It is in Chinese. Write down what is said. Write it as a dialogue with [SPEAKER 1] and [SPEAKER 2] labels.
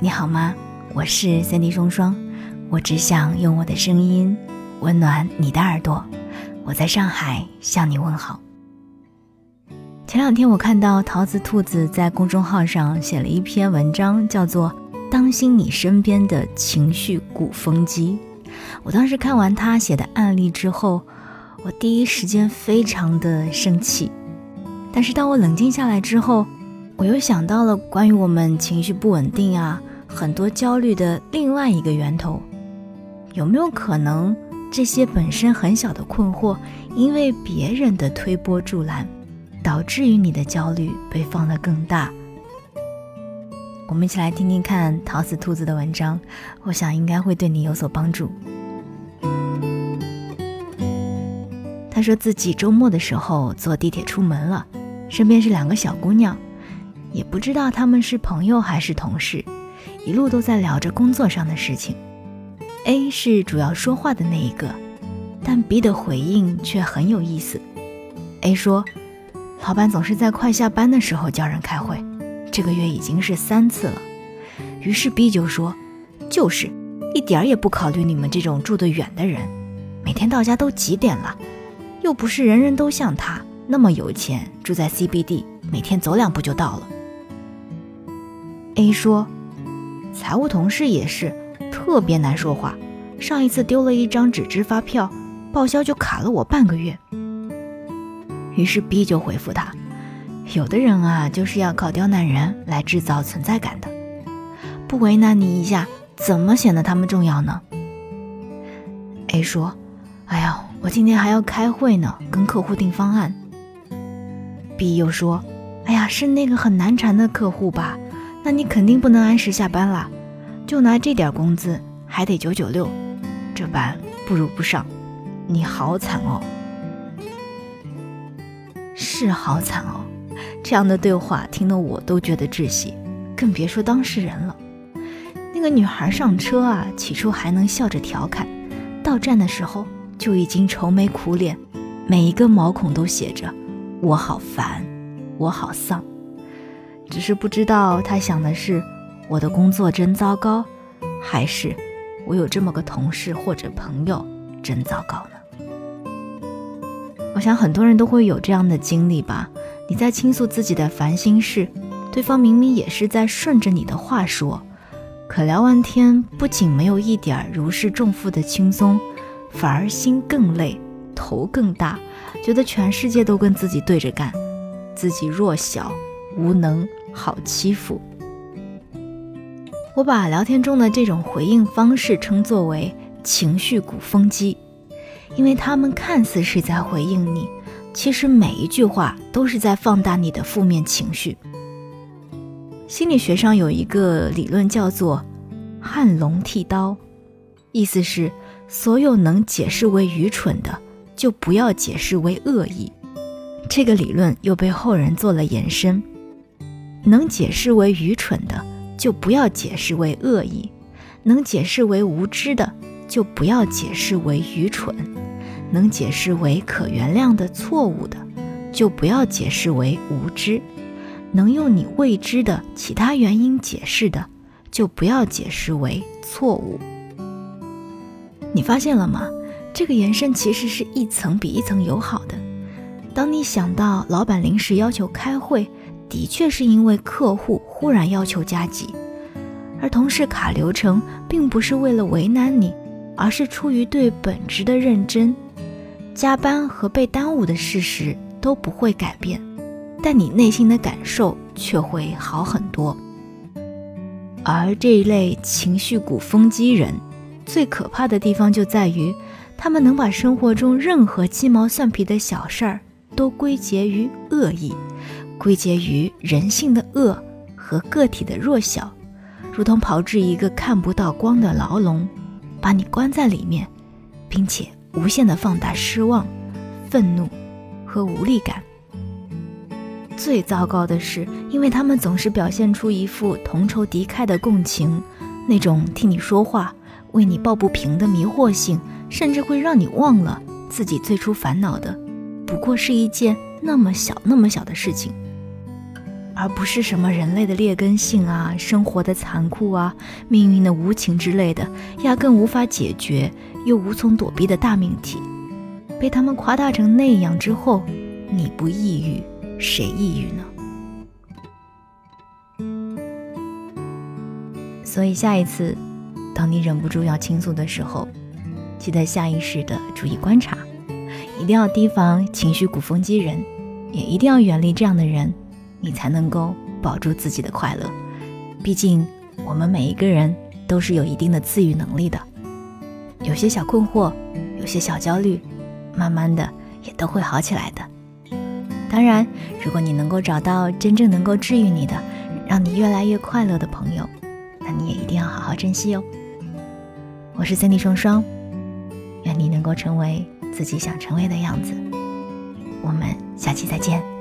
[SPEAKER 1] 你好吗？我是三 D 双双，我只想用我的声音温暖你的耳朵。我在上海向你问好。前两天我看到桃子兔子在公众号上写了一篇文章，叫做《当心你身边的情绪鼓风机》。我当时看完他写的案例之后，我第一时间非常的生气。但是当我冷静下来之后，我又想到了关于我们情绪不稳定啊，很多焦虑的另外一个源头，有没有可能这些本身很小的困惑，因为别人的推波助澜，导致于你的焦虑被放得更大？我们一起来听听看桃子兔子的文章，我想应该会对你有所帮助。他说自己周末的时候坐地铁出门了，身边是两个小姑娘。也不知道他们是朋友还是同事，一路都在聊着工作上的事情。A 是主要说话的那一个，但 B 的回应却很有意思。A 说：“老板总是在快下班的时候叫人开会，这个月已经是三次了。”于是 B 就说：“就是，一点儿也不考虑你们这种住得远的人，每天到家都几点了？又不是人人都像他那么有钱，住在 CBD，每天走两步就到了。” A 说：“财务同事也是特别难说话，上一次丢了一张纸质发票，报销就卡了我半个月。”于是 B 就回复他：“有的人啊，就是要靠刁难人来制造存在感的，不为难你一下，怎么显得他们重要呢？”A 说：“哎呀，我今天还要开会呢，跟客户定方案。”B 又说：“哎呀，是那个很难缠的客户吧？”那你肯定不能按时下班了，就拿这点工资还得九九六，这班不如不上，你好惨哦，是好惨哦，这样的对话听得我都觉得窒息，更别说当事人了。那个女孩上车啊，起初还能笑着调侃，到站的时候就已经愁眉苦脸，每一个毛孔都写着“我好烦，我好丧”。只是不知道他想的是我的工作真糟糕，还是我有这么个同事或者朋友真糟糕呢？我想很多人都会有这样的经历吧。你在倾诉自己的烦心事，对方明明也是在顺着你的话说，可聊完天不仅没有一点如释重负的轻松，反而心更累，头更大，觉得全世界都跟自己对着干，自己弱小无能。好欺负。我把聊天中的这种回应方式称作为情绪鼓风机，因为他们看似是在回应你，其实每一句话都是在放大你的负面情绪。心理学上有一个理论叫做“撼龙剃刀”，意思是所有能解释为愚蠢的，就不要解释为恶意。这个理论又被后人做了延伸。能解释为愚蠢的，就不要解释为恶意；能解释为无知的，就不要解释为愚蠢；能解释为可原谅的错误的，就不要解释为无知；能用你未知的其他原因解释的，就不要解释为错误。你发现了吗？这个延伸其实是一层比一层友好的。当你想到老板临时要求开会，的确是因为客户忽然要求加急，而同事卡流程并不是为了为难你，而是出于对本职的认真。加班和被耽误的事实都不会改变，但你内心的感受却会好很多。而这一类情绪鼓风机人，最可怕的地方就在于，他们能把生活中任何鸡毛蒜皮的小事儿都归结于恶意。归结于人性的恶和个体的弱小，如同炮制一个看不到光的牢笼，把你关在里面，并且无限的放大失望、愤怒和无力感。最糟糕的是，因为他们总是表现出一副同仇敌忾的共情，那种替你说话、为你抱不平的迷惑性，甚至会让你忘了自己最初烦恼的，不过是一件那么小、那么小的事情。而不是什么人类的劣根性啊、生活的残酷啊、命运的无情之类的，压根无法解决又无从躲避的大命题。被他们夸大成那样之后，你不抑郁，谁抑郁呢？所以下一次，当你忍不住要倾诉的时候，记得下意识的注意观察，一定要提防情绪鼓风机人，也一定要远离这样的人，你才能够保住自己的快乐。毕竟，我们每一个人都是有一定的自愈能力的，有些小困惑，有些小焦虑。慢慢的也都会好起来的。当然，如果你能够找到真正能够治愈你的，让你越来越快乐的朋友，那你也一定要好好珍惜哦。我是 Cindy 双双，愿你能够成为自己想成为的样子。我们下期再见。